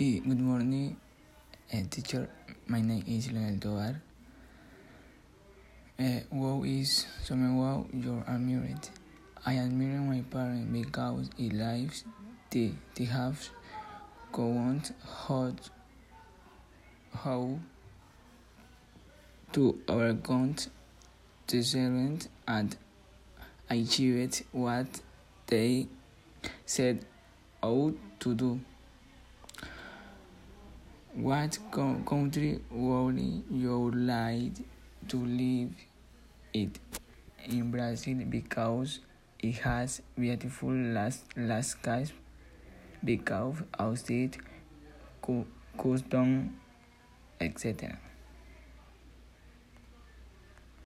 Eh, good morning, uh, teacher. My name is Leonel Tovar. Uh, wow is something wow you're admired. I admire my parents because it lives they, they have gone how, how to overcome the challenge and achieved what they set out to do. What co- country would you like to live in? In Brazil because it has beautiful landscapes, because outside cu- custom, etc.